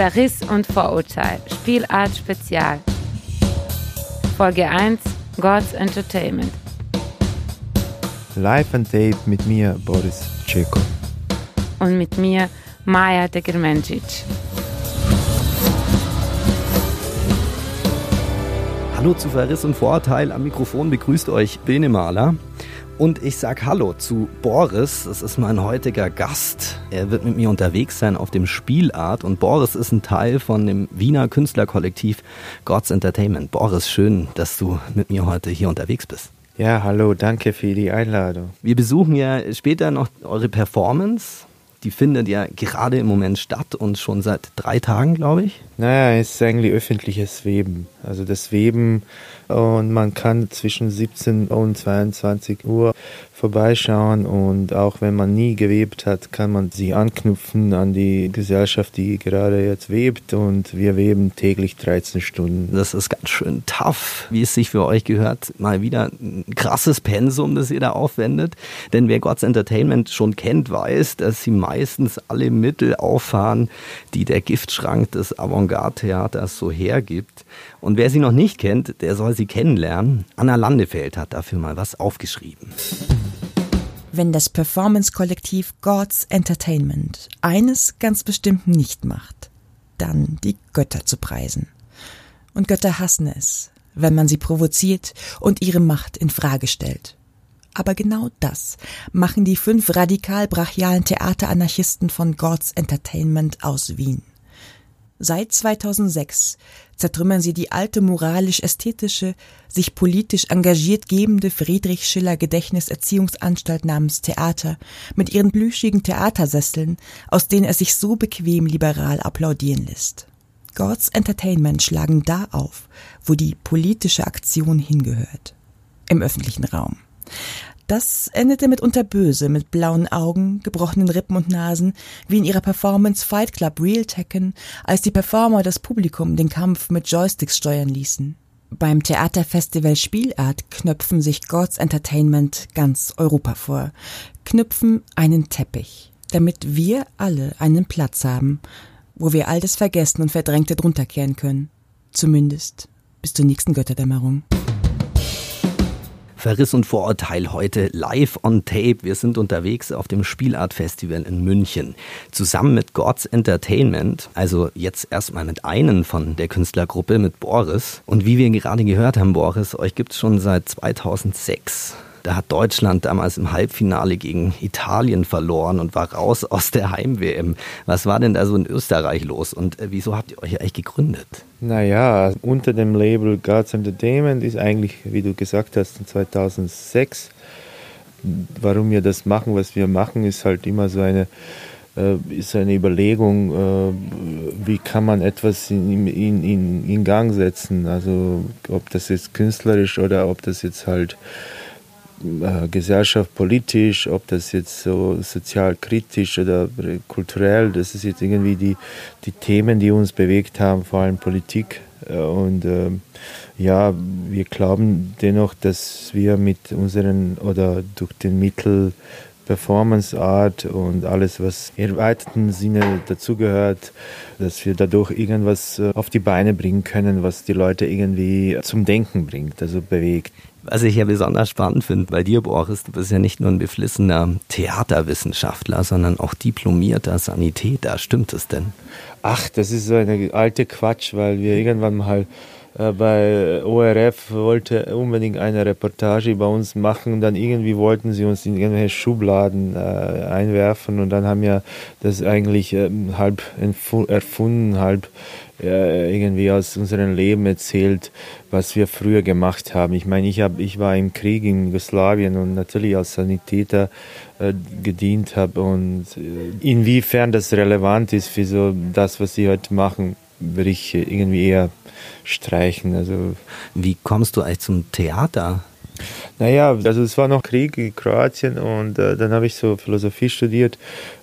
Verriss und Vorurteil, Spielart Spezial. Folge 1, God's Entertainment. Live and Tape mit mir, Boris Ceko. Und mit mir, Maja Degermencic. Hallo zu Verriss und Vorurteil. Am Mikrofon begrüßt euch Bene Mahler. Und ich sag Hallo zu Boris. Das ist mein heutiger Gast. Er wird mit mir unterwegs sein auf dem Spielart. Und Boris ist ein Teil von dem Wiener Künstlerkollektiv Gods Entertainment. Boris, schön, dass du mit mir heute hier unterwegs bist. Ja, hallo, danke für die Einladung. Wir besuchen ja später noch eure Performance. Die findet ja gerade im Moment statt und schon seit drei Tagen, glaube ich. Naja, es ist eigentlich öffentliches Weben. Also das Weben und man kann zwischen 17 und 22 Uhr vorbeischauen und auch wenn man nie gewebt hat, kann man sich anknüpfen an die Gesellschaft, die gerade jetzt webt und wir weben täglich 13 Stunden. Das ist ganz schön tough, wie es sich für euch gehört. Mal wieder ein krasses Pensum, das ihr da aufwendet. Denn wer Gods Entertainment schon kennt, weiß, dass sie meistens alle Mittel auffahren, die der Giftschrank des Avantgarde-Theaters so hergibt. Und wer sie noch nicht kennt, der soll sie kennenlernen. Anna Landefeld hat dafür mal was aufgeschrieben. Wenn das Performance-Kollektiv Gods Entertainment eines ganz bestimmt nicht macht, dann die Götter zu preisen. Und Götter hassen es, wenn man sie provoziert und ihre Macht in Frage stellt. Aber genau das machen die fünf radikal brachialen Theateranarchisten von Gods Entertainment aus Wien. Seit 2006 zertrümmern sie die alte moralisch-ästhetische, sich politisch engagiert gebende Friedrich Schiller Gedächtniserziehungsanstalt namens Theater mit ihren plüschigen Theatersesseln, aus denen er sich so bequem liberal applaudieren lässt. Gods Entertainment schlagen da auf, wo die politische Aktion hingehört. Im öffentlichen Raum. Das endete mitunter böse, mit blauen Augen, gebrochenen Rippen und Nasen, wie in ihrer Performance Fight Club Real Tekken, als die Performer das Publikum den Kampf mit Joysticks steuern ließen. Beim Theaterfestival Spielart knöpfen sich Gods Entertainment ganz Europa vor, knüpfen einen Teppich, damit wir alle einen Platz haben, wo wir all das Vergessen und Verdrängte drunter kehren können. Zumindest bis zur nächsten Götterdämmerung. Verriss und Vorurteil heute live on tape. Wir sind unterwegs auf dem Spielart Festival in München. Zusammen mit Gods Entertainment, also jetzt erstmal mit einem von der Künstlergruppe, mit Boris. Und wie wir gerade gehört haben, Boris, euch gibt's schon seit 2006. Da hat Deutschland damals im Halbfinale gegen Italien verloren und war raus aus der Heim-WM. Was war denn da so in Österreich los und äh, wieso habt ihr euch eigentlich gegründet? Naja, unter dem Label Gods Entertainment ist eigentlich, wie du gesagt hast, in 2006. Warum wir das machen, was wir machen, ist halt immer so eine äh, ist eine Überlegung, äh, wie kann man etwas in, in, in, in Gang setzen. Also ob das jetzt künstlerisch oder ob das jetzt halt äh, Gesellschaft politisch, ob das jetzt so sozial kritisch oder kulturell, das ist jetzt irgendwie die, die Themen, die uns bewegt haben, vor allem Politik. Äh, und äh, ja, wir glauben dennoch, dass wir mit unseren oder durch den Mittel Performance Art und alles, was im erweiterten Sinne dazugehört, dass wir dadurch irgendwas äh, auf die Beine bringen können, was die Leute irgendwie zum Denken bringt, also bewegt. Was ich ja besonders spannend finde bei dir, Boris, du bist ja nicht nur ein beflissener Theaterwissenschaftler, sondern auch diplomierter Sanitäter. Stimmt es denn? Ach, das ist so eine alte Quatsch, weil wir irgendwann mal bei ORF wollte unbedingt eine Reportage bei uns machen. Dann irgendwie wollten sie uns in irgendwelche Schubladen äh, einwerfen und dann haben wir das eigentlich äh, halb erfunden, halb äh, irgendwie aus unserem Leben erzählt, was wir früher gemacht haben. Ich meine, ich, hab, ich war im Krieg in Jugoslawien und natürlich als Sanitäter äh, gedient habe und äh, inwiefern das relevant ist für so das, was sie heute machen, würde ich irgendwie eher streichen. Also wie kommst du eigentlich zum Theater? Naja, also es war noch Krieg in Kroatien und äh, dann habe ich so Philosophie studiert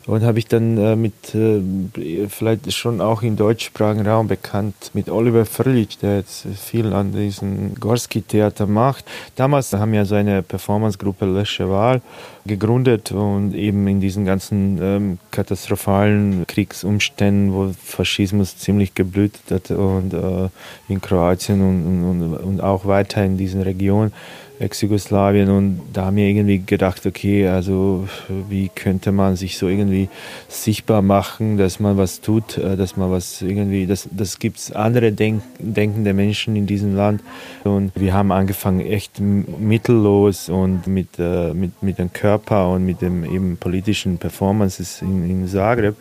und habe ich dann äh, mit, äh, vielleicht schon auch im deutschsprachigen Raum bekannt, mit Oliver Fröhlich, der jetzt viel an diesem Gorski-Theater macht. Damals haben wir so eine Performancegruppe Lösche Wahl gegründet und eben in diesen ganzen ähm, katastrophalen Kriegsumständen, wo Faschismus ziemlich geblüht hat und äh, in Kroatien und, und, und auch weiter in diesen Regionen Ex-Jugoslawien und da haben wir irgendwie gedacht, okay, also wie könnte man sich so irgendwie sichtbar machen, dass man was tut, äh, dass man was irgendwie, das, das gibt es andere denk, denkende Menschen in diesem Land. Und wir haben angefangen echt mittellos und mit, äh, mit, mit dem Körper und mit dem eben politischen Performances in, in Zagreb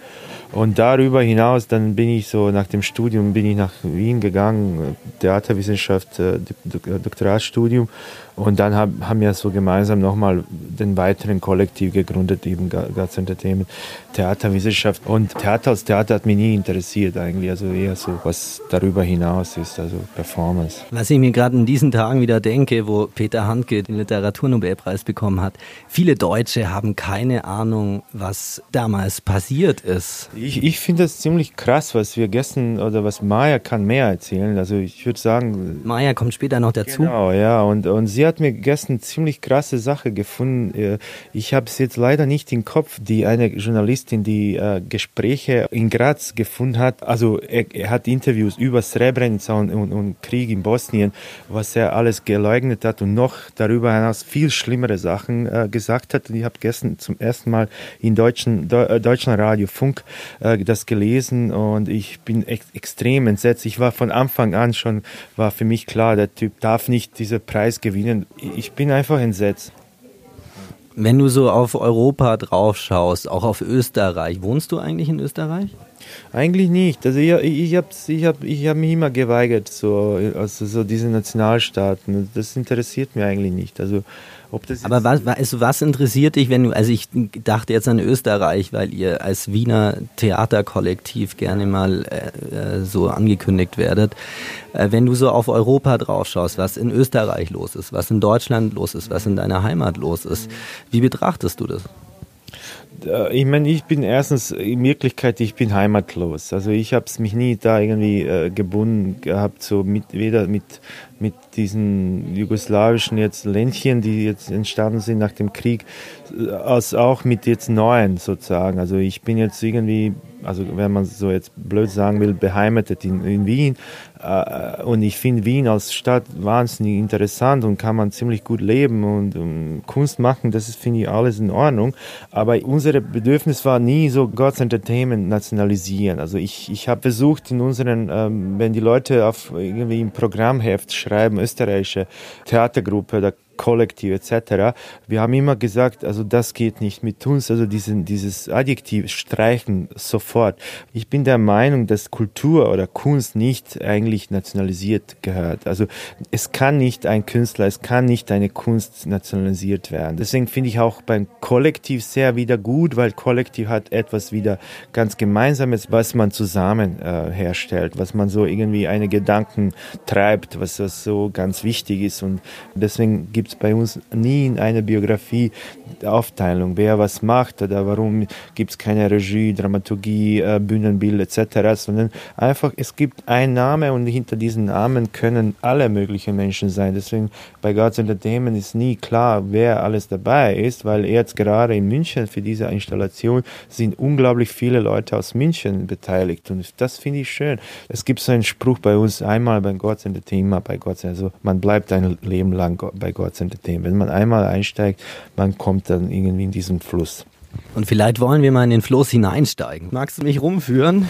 und darüber hinaus, dann bin ich so nach dem Studium, bin ich nach Wien gegangen, Theaterwissenschaft, äh, Doktoratstudium. Und dann hab, haben wir so gemeinsam nochmal den weiteren Kollektiv gegründet, eben Gats Entertainment, Theaterwissenschaft. Und Theater als Theater hat mich nie interessiert eigentlich, also eher so, was darüber hinaus ist, also Performance. Was ich mir gerade in diesen Tagen wieder denke, wo Peter Handke den Literaturnobelpreis bekommen hat, viele Deutsche haben keine Ahnung, was damals passiert ist. Ich, ich finde das ziemlich krass, was wir gestern oder was Maya kann mehr erzählen. Also ich würde sagen. Maya kommt später noch dazu. Genau, ja. Und, und sie hat mir gestern ziemlich krasse Sache gefunden. Äh, ich habe es jetzt leider nicht im Kopf, die eine Journalistin, die äh, Gespräche in Graz gefunden hat. Also er, er hat Interviews über Srebrenica und, und, und, Krieg in Bosnien, was er alles geleugnet hat und noch darüber hinaus viel schlimmere Sachen äh, gesagt hat. Und ich habe gestern zum ersten Mal in deutschen, Deu, Deutschland Radio Funk äh, das gelesen und ich bin ex extrem entsetzt. Ich war von Anfang an schon, war für mich klar, der Typ darf nicht diesen Preis gewinnen. Ich bin einfach entsetzt. Wenn du so auf Europa drauf schaust, auch auf Österreich, wohnst du eigentlich in Österreich? Eigentlich nicht. Also ich, ich habe ich hab, ich hab mich immer geweigert, so, also so diese Nationalstaaten. Das interessiert mich eigentlich nicht. Also aber was, also was interessiert dich, wenn du, also ich dachte jetzt an Österreich, weil ihr als Wiener Theaterkollektiv gerne mal äh, äh, so angekündigt werdet. Äh, wenn du so auf Europa drauf schaust, was in Österreich los ist, was in Deutschland los ist, was in deiner Heimat los ist, wie betrachtest du das? Äh, ich meine, ich bin erstens in Wirklichkeit, ich bin heimatlos. Also ich habe es mich nie da irgendwie äh, gebunden gehabt, so mit weder mit mit diesen jugoslawischen jetzt Ländchen, die jetzt entstanden sind nach dem Krieg, als auch mit jetzt neuen sozusagen. Also ich bin jetzt irgendwie also wenn man so jetzt blöd sagen will, beheimatet in, in Wien. Äh, und ich finde Wien als Stadt wahnsinnig interessant und kann man ziemlich gut leben und Kunst machen, das finde ich, alles in Ordnung. Aber unser Bedürfnis war nie so God's Entertainment nationalisieren. Also ich, ich habe versucht in unseren, ähm, wenn die Leute auf irgendwie im Programmheft schreiben, österreichische Theatergruppe, da Kollektiv etc. Wir haben immer gesagt, also das geht nicht mit uns, also diesen, dieses Adjektiv streichen sofort. Ich bin der Meinung, dass Kultur oder Kunst nicht eigentlich nationalisiert gehört. Also es kann nicht ein Künstler, es kann nicht eine Kunst nationalisiert werden. Deswegen finde ich auch beim Kollektiv sehr wieder gut, weil Kollektiv hat etwas wieder ganz Gemeinsames, was man zusammen äh, herstellt, was man so irgendwie eine Gedanken treibt, was, was so ganz wichtig ist und deswegen gibt gibt es bei uns nie in einer Biografie Aufteilung, wer was macht oder warum gibt es keine Regie, Dramaturgie, äh, Bühnenbild etc., sondern einfach, es gibt einen Name und hinter diesem Namen können alle möglichen Menschen sein. Deswegen bei God's Entertainment ist nie klar, wer alles dabei ist, weil jetzt gerade in München für diese Installation sind unglaublich viele Leute aus München beteiligt und das finde ich schön. Es gibt so einen Spruch bei uns, einmal bei God's Entertainment, bei God's, also man bleibt ein Leben lang bei God's Entertainment. Wenn man einmal einsteigt, man kommt dann irgendwie in diesen Fluss. Und vielleicht wollen wir mal in den Fluss hineinsteigen. Magst du mich rumführen?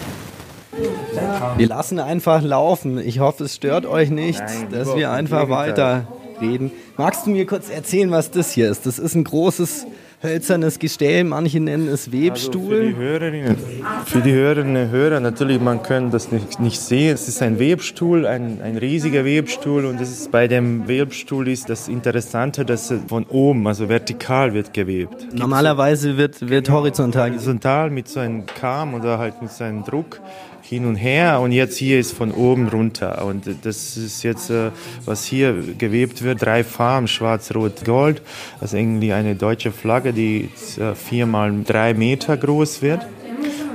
Wir lassen einfach laufen. Ich hoffe, es stört euch nicht, Nein, dass wir einfach weiter reden. Magst du mir kurz erzählen, was das hier ist? Das ist ein großes hölzernes Gestell, manche nennen es Webstuhl. Also für die Hörerinnen, für die Hörerinnen und Hörer, natürlich, man kann das nicht, nicht sehen. Es ist ein Webstuhl, ein, ein riesiger Webstuhl und das ist, bei dem Webstuhl ist das Interessante, dass es von oben, also vertikal wird gewebt. Normalerweise wird, wird horizontal. Horizontal mit so einem Kamm oder halt mit so einem Druck hin und her und jetzt hier ist von oben runter. Und das ist jetzt, äh, was hier gewebt wird, drei Farben, schwarz, rot, gold, ist irgendwie eine deutsche Flagge, die äh, viermal drei Meter groß wird.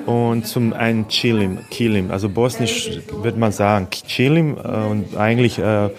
Und zum einen Chilim, Kilim, also bosnisch würde man sagen Chilim. Äh, und eigentlich äh,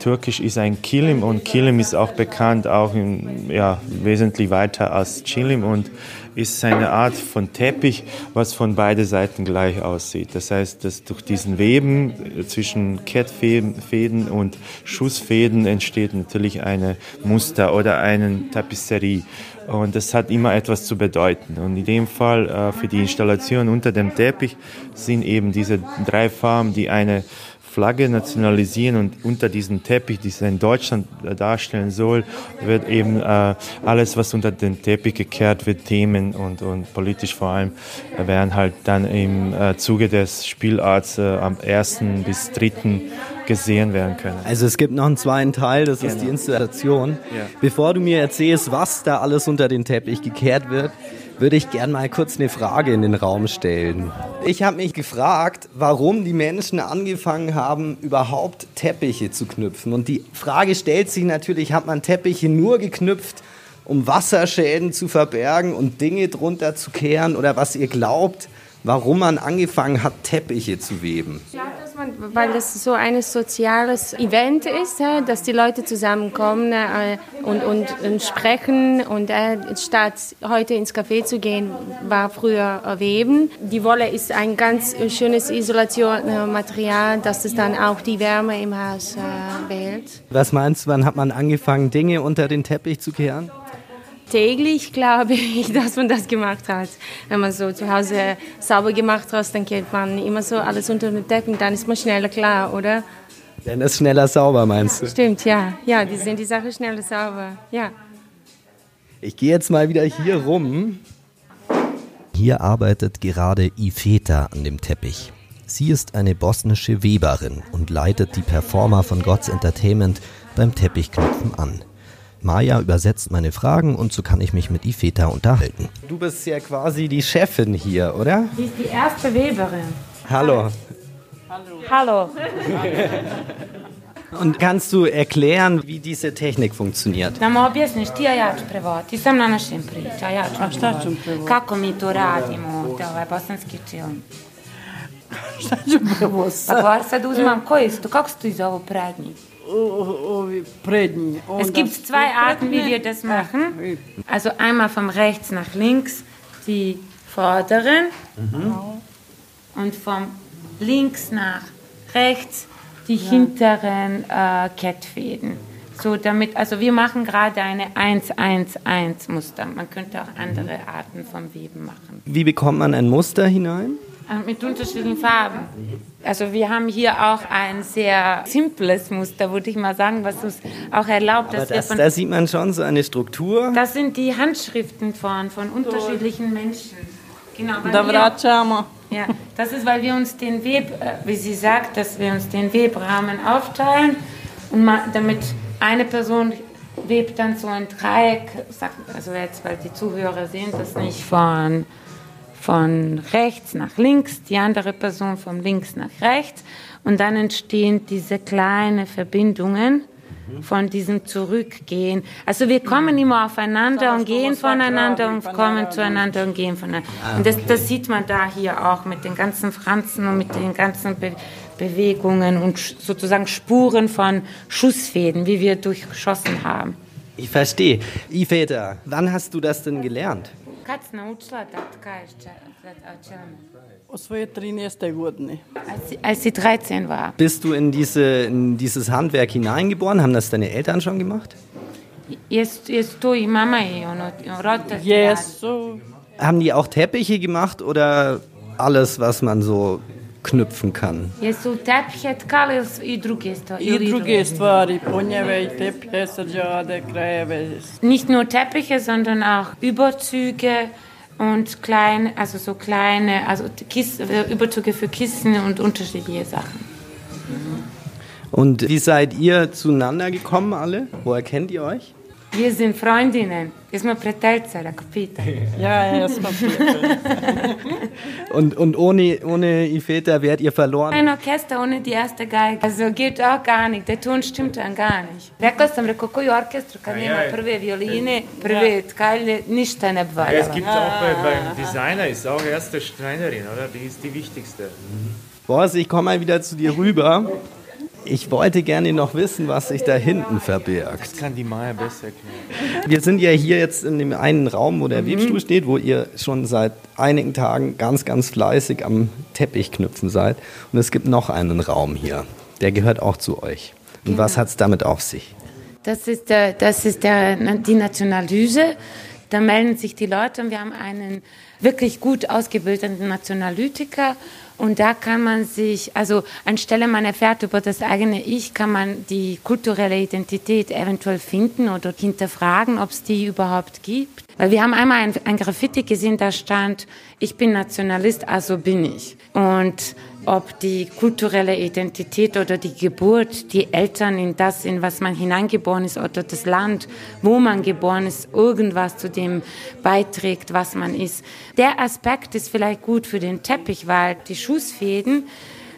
türkisch ist ein Kilim. Und Kilim ist auch bekannt, auch in, ja, wesentlich weiter als Chilim. Und ist eine Art von Teppich, was von beiden Seiten gleich aussieht. Das heißt, dass durch diesen Weben zwischen Kettfäden und Schussfäden entsteht natürlich eine Muster oder eine Tapisserie. Und das hat immer etwas zu bedeuten. Und in dem Fall äh, für die Installation unter dem Teppich sind eben diese drei Farben, die eine Flagge nationalisieren und unter diesem Teppich, den in Deutschland darstellen soll, wird eben äh, alles, was unter den Teppich gekehrt wird, Themen und, und politisch vor allem, äh, werden halt dann im äh, Zuge des Spielarts äh, am 1. bis 3. gesehen werden können. Also es gibt noch einen zweiten Teil, das genau. ist die. Installation. Ja. Bevor du mir erzählst, was da alles unter den Teppich gekehrt wird, würde ich gern mal kurz eine Frage in den Raum stellen. Ich habe mich gefragt, warum die Menschen angefangen haben, überhaupt Teppiche zu knüpfen. Und die Frage stellt sich natürlich, hat man Teppiche nur geknüpft, um Wasserschäden zu verbergen und Dinge drunter zu kehren? Oder was ihr glaubt, warum man angefangen hat, Teppiche zu weben? Ich man, weil das so ein soziales Event ist, dass die Leute zusammenkommen äh, und, und, und sprechen und äh, statt heute ins Café zu gehen, war früher Weben. Die Wolle ist ein ganz schönes Isolationsmaterial, dass es dann auch die Wärme im Haus äh, behält. Was meinst du, wann hat man angefangen, Dinge unter den Teppich zu kehren? Täglich, glaube ich, dass man das gemacht hat. Wenn man so zu Hause sauber gemacht hat, dann geht man immer so alles unter den Teppich, dann ist man schneller klar, oder? Dann ist schneller sauber, meinst du? Stimmt, ja. Ja, die sind die Sache schneller sauber, ja. Ich gehe jetzt mal wieder hier rum. Hier arbeitet gerade Ifeta an dem Teppich. Sie ist eine bosnische Weberin und leitet die Performer von Gods Entertainment beim Teppichknüpfen an. Maja übersetzt meine Fragen und so kann ich mich mit Ifeta unterhalten. Du bist ja quasi die Chefin hier, oder? Sie ist die erste Weberin. Hallo. Hallo. Hallo. Und kannst du erklären, wie diese Technik funktioniert? Nam objasniš ti, a ja ću prevoditi. Sam na našem priča, ja ću A šta ću prevoditi? Kako mi to radimo, ovaj bosanski čiln. Šta ću prevoditi? Pa kvar sad uzmam, koji su to, kako se to iz ovo prednji? Es gibt zwei Arten, wie wir das machen. Also einmal von rechts nach links die vorderen mhm. und von links nach rechts die hinteren äh, Kettfäden. So damit, also wir machen gerade eine 1-1-1 Muster. Man könnte auch andere Arten vom Weben machen. Wie bekommt man ein Muster hinein? Äh, mit unterschiedlichen Farben. Also wir haben hier auch ein sehr simples Muster, würde ich mal sagen, was uns auch erlaubt, dass das, wir von... Da sieht man schon so eine Struktur. Das sind die Handschriften von, von unterschiedlichen Menschen. Genau, wir, ja, das ist, weil wir uns den Web, äh, wie sie sagt, dass wir uns den Webrahmen aufteilen und damit eine Person webt dann so ein Dreieck, also jetzt, weil die Zuhörer sehen das nicht von von rechts nach links, die andere Person von links nach rechts und dann entstehen diese kleinen Verbindungen von diesem Zurückgehen. Also wir kommen immer aufeinander und gehen voneinander und kommen zueinander und gehen voneinander. Und das, das sieht man da hier auch mit den ganzen Franzen und mit den ganzen Be Bewegungen und sozusagen Spuren von Schussfäden, wie wir durchgeschossen haben. Ich verstehe. Ifeta, wann hast du das denn gelernt? Kad si naučila čelme? O svoje 13. godine. Als, als sie 13 war. Bist du in, diese, in dieses Handwerk hineingeboren? Haben das deine Eltern schon gemacht? Jest, tu i mama i ono, rota. Yes, so. Haben die auch Teppiche gemacht oder alles, was man so knüpfen kann. Jesu tepije tkali i druge stvari? I druge stvari, ponjeve i tepije, srđade, krajeve. Nicht nur Teppiche, sondern auch Überzüge und kleine, also so kleine, also Kis Überzüge für Kissen und unterschiedliche Sachen. Und wie seid ihr zueinander gekommen alle? Woher kennt ihr euch? Wir sind Freundinnen. Jesmo prijateljice, ako pita. Ja, ja, smo prijatelji. Und, und ohne, ohne Iveta wärt ihr verloren? Ein Orchester ohne die erste Geige. Also geht auch gar nicht. Der Ton stimmt dann gar nicht. Rekla sam, rekao, koji orkestru kad nema prve violine, prve tkalje, ništa ne Ja, es gibt auch bei, beim Designer ist auch erste Schreinerin, oder? Die ist die wichtigste. Boris, ich komme mal wieder zu dir rüber. Ich wollte gerne noch wissen, was sich da hinten verbirgt. Das kann die Maya besser erklären. Wir sind ja hier jetzt in dem einen Raum, wo der Webstuhl steht, wo ihr schon seit einigen Tagen ganz, ganz fleißig am Teppich knüpfen seid. Und es gibt noch einen Raum hier. Der gehört auch zu euch. Und was hat es damit auf sich? Das ist, der, das ist der, die Nationallyse. Da melden sich die Leute und wir haben einen wirklich gut ausgebildeten Nationalytiker. Und da kann man sich, also anstelle man erfährt über das eigene Ich, kann man die kulturelle Identität eventuell finden oder hinterfragen, ob es die überhaupt gibt. Weil wir haben einmal ein, ein Graffiti gesehen, da stand, ich bin Nationalist, also bin ich. Und ob die kulturelle Identität oder die Geburt, die Eltern in das, in was man hineingeboren ist oder das Land, wo man geboren ist, irgendwas zu dem beiträgt, was man ist. Der Aspekt ist vielleicht gut für den Teppich, weil die Schussfäden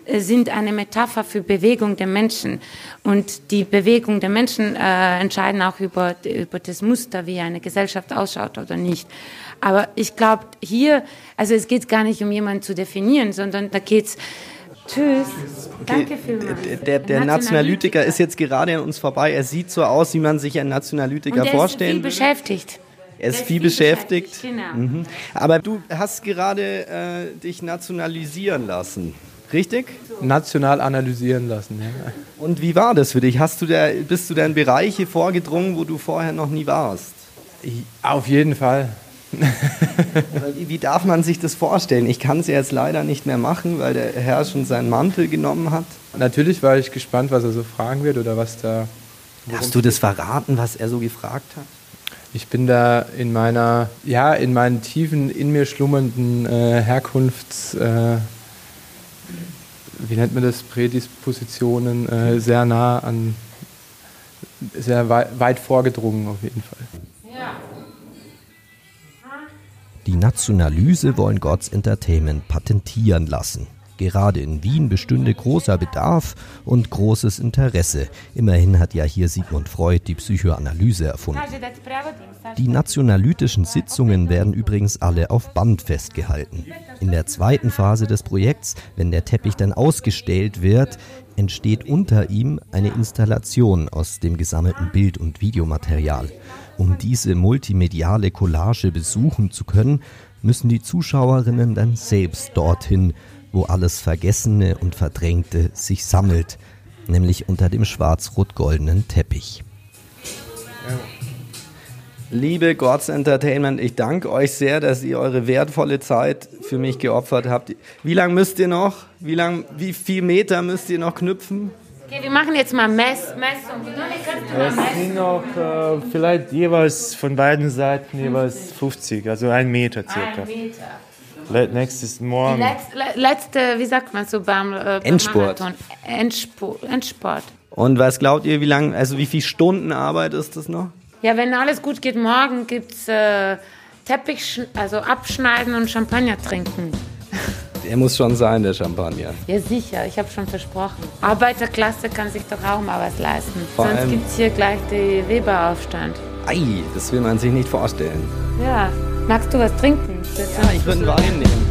sind eine Metapher für Bewegung der Menschen. Und die Bewegung der Menschen äh, entscheiden auch über, über das Muster, wie eine Gesellschaft ausschaut oder nicht. Aber ich glaube, hier, also es geht gar nicht um jemanden zu definieren, sondern da geht's Tschüss. Danke vielmals. Der, der, der Nationalytiker ist jetzt gerade an uns vorbei. Er sieht so aus, wie man sich einen Nationalytiker Und er vorstellen ist viel beschäftigt. Er ist Der viel beschäftigt. Genau. Mhm. Aber du hast gerade äh, dich nationalisieren lassen, richtig? national analysieren lassen. Ja. Und wie war das für dich? Hast du da, bist du da in Bereiche vorgedrungen, wo du vorher noch nie warst? Auf jeden Fall. Wie, wie darf man sich das vorstellen? Ich kann es ja jetzt leider nicht mehr machen, weil der Herr schon seinen Mantel genommen hat. Natürlich war ich gespannt, was er so fragen wird oder was da. Darfst du das verraten, was er so gefragt hat? Ich bin da in meiner, ja, in meinen tiefen, in mir schlummernden äh, Herkunfts, äh, wie nennt man das, Prädispositionen äh, sehr nah an, sehr wei weit vorgedrungen auf jeden Fall. Die Nationalyse wollen Gods Entertainment patentieren lassen. Gerade in Wien bestünde großer Bedarf und großes Interesse. Immerhin hat ja hier Sigmund Freud die Psychoanalyse erfunden. Die nationalytischen Sitzungen werden übrigens alle auf Band festgehalten. In der zweiten Phase des Projekts, wenn der Teppich dann ausgestellt wird, entsteht unter ihm eine Installation aus dem gesammelten Bild- und Videomaterial. Um diese multimediale Collage besuchen zu können, müssen die Zuschauerinnen dann selbst dorthin, wo alles Vergessene und Verdrängte sich sammelt, nämlich unter dem schwarz-rot-goldenen Teppich. Liebe Gods Entertainment, ich danke euch sehr, dass ihr eure wertvolle Zeit für mich geopfert habt. Wie lange müsst ihr noch? Wie lang, wie viel Meter müsst ihr noch knüpfen? Okay, wir machen jetzt mal Mess, Messung. Es sind noch äh, vielleicht jeweils von beiden Seiten jeweils 50, also ein Meter Ein circa. Meter. Le- Nächstes Morgen. Letz, le, letzte, wie sagt man so beim, äh, beim Endsport. Endsport. Endsport. Und was glaubt ihr, wie lang, also wie viele Stunden Arbeit ist das noch? Ja, wenn alles gut geht, morgen gibt es äh, Teppich, also abschneiden und Champagner trinken. Der muss schon sein, der Champagner. Ja, sicher, ich habe schon versprochen. Arbeiterklasse kann sich doch auch mal was leisten. Vor Sonst gibt es hier gleich den Weberaufstand. Ei, das will man sich nicht vorstellen. Ja, magst du was trinken? Ja, ich würde einen Wein nehmen.